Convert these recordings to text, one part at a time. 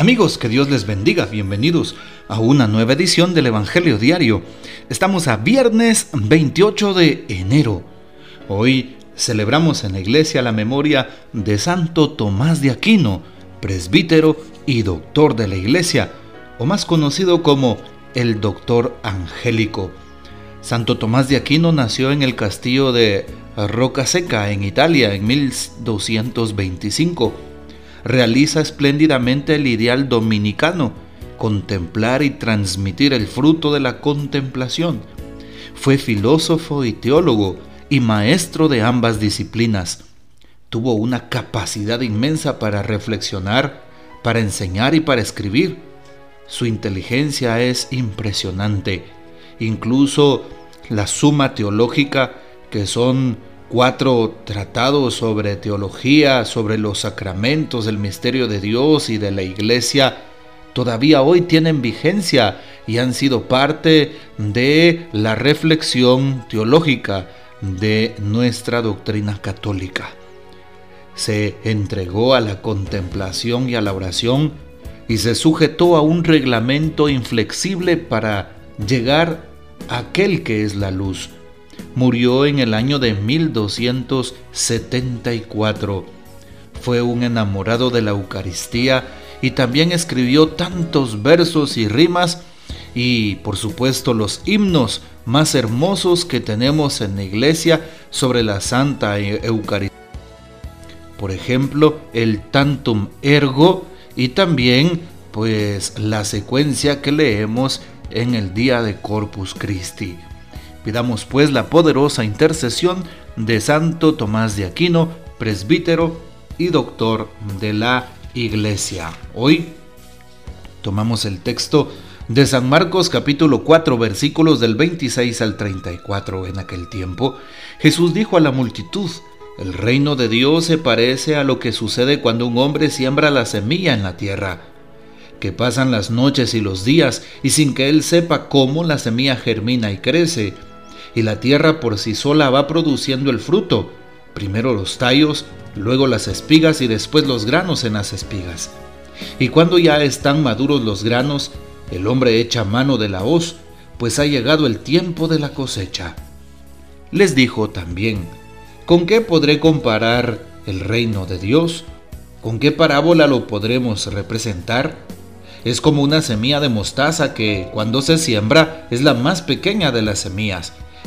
Amigos, que Dios les bendiga. Bienvenidos a una nueva edición del Evangelio Diario. Estamos a viernes 28 de enero. Hoy celebramos en la iglesia la memoria de Santo Tomás de Aquino, presbítero y doctor de la iglesia, o más conocido como el doctor angélico. Santo Tomás de Aquino nació en el castillo de Roca Seca, en Italia, en 1225 realiza espléndidamente el ideal dominicano, contemplar y transmitir el fruto de la contemplación. Fue filósofo y teólogo y maestro de ambas disciplinas. Tuvo una capacidad inmensa para reflexionar, para enseñar y para escribir. Su inteligencia es impresionante. Incluso la suma teológica, que son cuatro tratados sobre teología, sobre los sacramentos, el misterio de Dios y de la iglesia, todavía hoy tienen vigencia y han sido parte de la reflexión teológica de nuestra doctrina católica. Se entregó a la contemplación y a la oración y se sujetó a un reglamento inflexible para llegar a aquel que es la luz murió en el año de 1274. Fue un enamorado de la Eucaristía y también escribió tantos versos y rimas y por supuesto los himnos más hermosos que tenemos en la iglesia sobre la Santa Eucaristía. Por ejemplo, el Tantum Ergo y también pues la secuencia que leemos en el día de Corpus Christi. Pidamos pues la poderosa intercesión de Santo Tomás de Aquino, presbítero y doctor de la Iglesia. Hoy tomamos el texto de San Marcos capítulo 4 versículos del 26 al 34. En aquel tiempo Jesús dijo a la multitud, el reino de Dios se parece a lo que sucede cuando un hombre siembra la semilla en la tierra, que pasan las noches y los días y sin que él sepa cómo la semilla germina y crece y la tierra por sí sola va produciendo el fruto, primero los tallos, luego las espigas y después los granos en las espigas. Y cuando ya están maduros los granos, el hombre echa mano de la hoz, pues ha llegado el tiempo de la cosecha. Les dijo también, ¿con qué podré comparar el reino de Dios? ¿Con qué parábola lo podremos representar? Es como una semilla de mostaza que, cuando se siembra, es la más pequeña de las semillas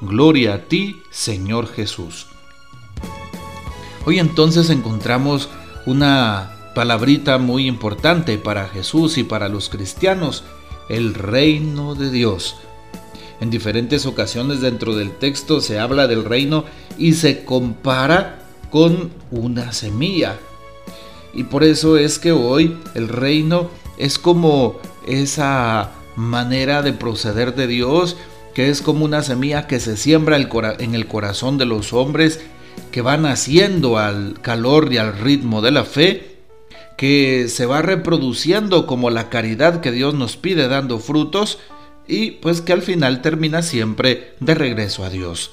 Gloria a ti, Señor Jesús. Hoy entonces encontramos una palabrita muy importante para Jesús y para los cristianos, el reino de Dios. En diferentes ocasiones dentro del texto se habla del reino y se compara con una semilla. Y por eso es que hoy el reino es como esa manera de proceder de Dios que es como una semilla que se siembra en el corazón de los hombres, que va naciendo al calor y al ritmo de la fe, que se va reproduciendo como la caridad que Dios nos pide dando frutos y pues que al final termina siempre de regreso a Dios.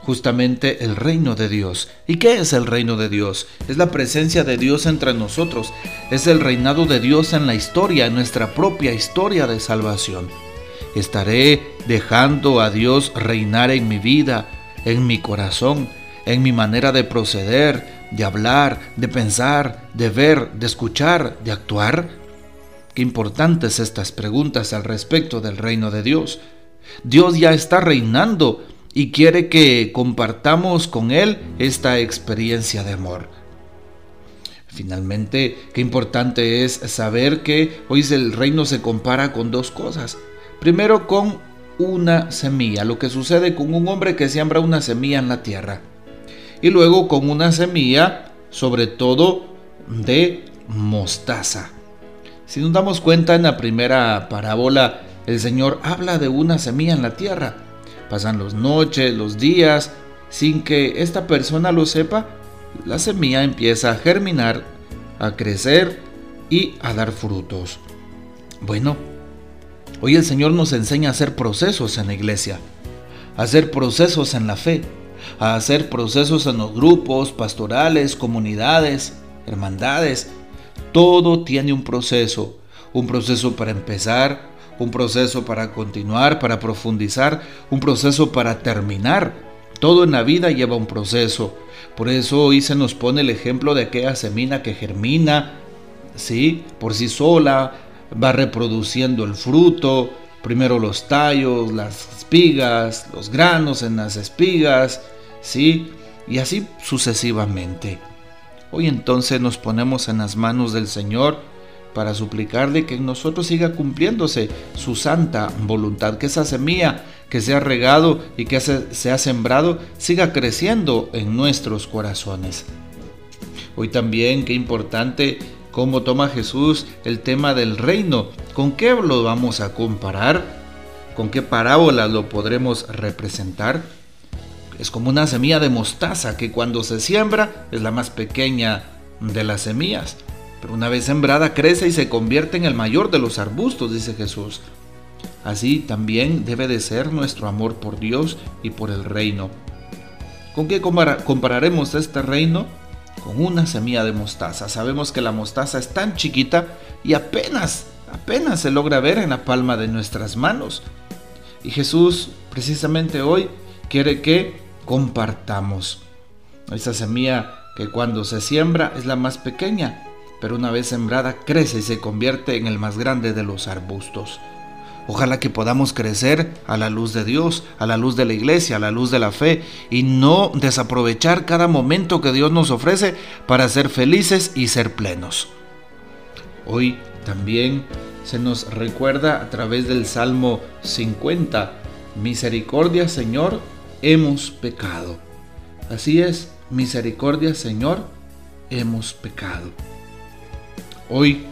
Justamente el reino de Dios. ¿Y qué es el reino de Dios? Es la presencia de Dios entre nosotros. Es el reinado de Dios en la historia, en nuestra propia historia de salvación. Estaré dejando a Dios reinar en mi vida, en mi corazón, en mi manera de proceder, de hablar, de pensar, de ver, de escuchar, de actuar. Qué importantes estas preguntas al respecto del reino de Dios. Dios ya está reinando y quiere que compartamos con Él esta experiencia de amor. Finalmente, qué importante es saber que hoy el reino se compara con dos cosas. Primero con una semilla, lo que sucede con un hombre que siembra una semilla en la tierra. Y luego con una semilla, sobre todo de mostaza. Si nos damos cuenta en la primera parábola, el Señor habla de una semilla en la tierra. Pasan las noches, los días, sin que esta persona lo sepa, la semilla empieza a germinar, a crecer y a dar frutos. Bueno, hoy el Señor nos enseña a hacer procesos en la iglesia, a hacer procesos en la fe, a hacer procesos en los grupos, pastorales, comunidades, hermandades. Todo tiene un proceso, un proceso para empezar, un proceso para continuar, para profundizar, un proceso para terminar. Todo en la vida lleva un proceso. Por eso hoy se nos pone el ejemplo de aquella semina que germina, ¿sí? Por sí sola, va reproduciendo el fruto, primero los tallos, las espigas, los granos en las espigas, ¿sí? Y así sucesivamente. Hoy entonces nos ponemos en las manos del Señor para suplicarle que en nosotros siga cumpliéndose su santa voluntad, que esa semilla que se ha regado y que se ha sembrado siga creciendo en nuestros corazones. Hoy también, qué importante cómo toma Jesús el tema del reino. ¿Con qué lo vamos a comparar? ¿Con qué parábola lo podremos representar? Es como una semilla de mostaza que cuando se siembra es la más pequeña de las semillas. Pero una vez sembrada crece y se convierte en el mayor de los arbustos, dice Jesús. Así también debe de ser nuestro amor por Dios y por el reino. ¿Con qué compararemos este reino? Con una semilla de mostaza. Sabemos que la mostaza es tan chiquita y apenas, apenas se logra ver en la palma de nuestras manos. Y Jesús precisamente hoy quiere que compartamos. Esa semilla que cuando se siembra es la más pequeña, pero una vez sembrada crece y se convierte en el más grande de los arbustos. Ojalá que podamos crecer a la luz de Dios, a la luz de la iglesia, a la luz de la fe y no desaprovechar cada momento que Dios nos ofrece para ser felices y ser plenos. Hoy también se nos recuerda a través del Salmo 50, Misericordia Señor, hemos pecado. Así es, misericordia Señor, hemos pecado. Hoy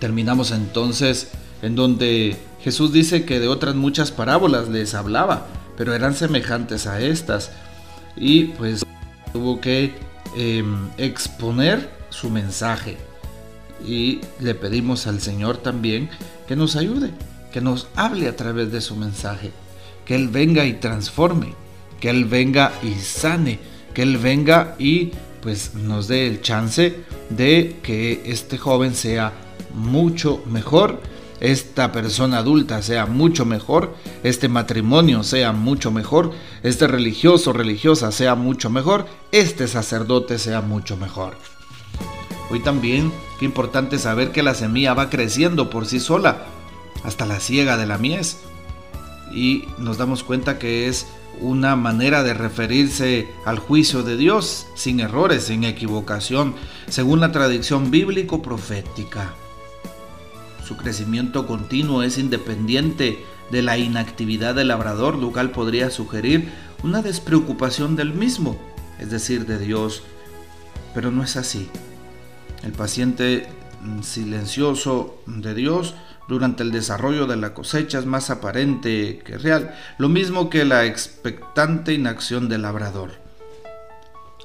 terminamos entonces en donde Jesús dice que de otras muchas parábolas les hablaba, pero eran semejantes a estas. Y pues tuvo que em, exponer su mensaje. Y le pedimos al Señor también que nos ayude, que nos hable a través de su mensaje, que Él venga y transforme, que Él venga y sane, que Él venga y pues nos dé el chance de que este joven sea mucho mejor esta persona adulta sea mucho mejor, este matrimonio sea mucho mejor, este religioso religiosa sea mucho mejor, este sacerdote sea mucho mejor. Hoy también, qué importante saber que la semilla va creciendo por sí sola, hasta la siega de la mies. Y nos damos cuenta que es una manera de referirse al juicio de Dios sin errores, sin equivocación, según la tradición bíblico-profética. Su crecimiento continuo es independiente de la inactividad del labrador, lo podría sugerir una despreocupación del mismo, es decir, de Dios. Pero no es así. El paciente silencioso de Dios durante el desarrollo de la cosecha es más aparente que real, lo mismo que la expectante inacción del labrador.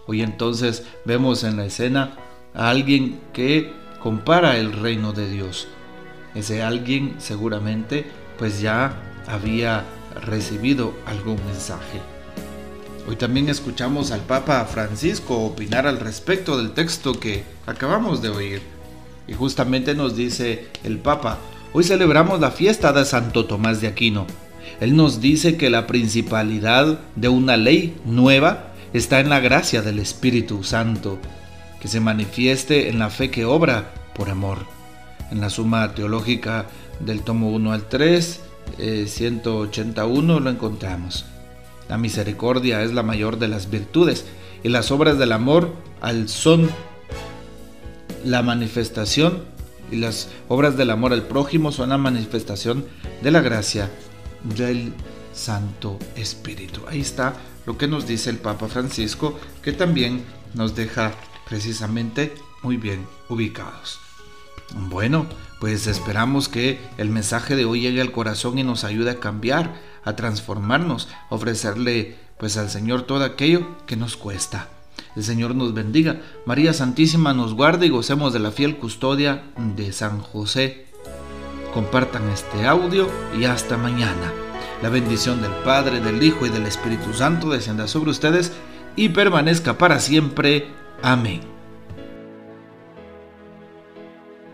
Hoy entonces vemos en la escena a alguien que compara el reino de Dios ese alguien seguramente pues ya había recibido algún mensaje. Hoy también escuchamos al Papa Francisco opinar al respecto del texto que acabamos de oír. Y justamente nos dice el Papa, hoy celebramos la fiesta de Santo Tomás de Aquino. Él nos dice que la principalidad de una ley nueva está en la gracia del Espíritu Santo, que se manifieste en la fe que obra por amor en la suma teológica del tomo 1 al 3, 181 eh, lo encontramos. La misericordia es la mayor de las virtudes y las obras del amor al son la manifestación y las obras del amor al prójimo son la manifestación de la gracia del Santo Espíritu. Ahí está lo que nos dice el Papa Francisco, que también nos deja precisamente muy bien ubicados. Bueno, pues esperamos que el mensaje de hoy llegue al corazón y nos ayude a cambiar, a transformarnos, a ofrecerle pues al Señor todo aquello que nos cuesta. El Señor nos bendiga. María Santísima nos guarde y gocemos de la fiel custodia de San José. Compartan este audio y hasta mañana. La bendición del Padre, del Hijo y del Espíritu Santo descienda sobre ustedes y permanezca para siempre. Amén.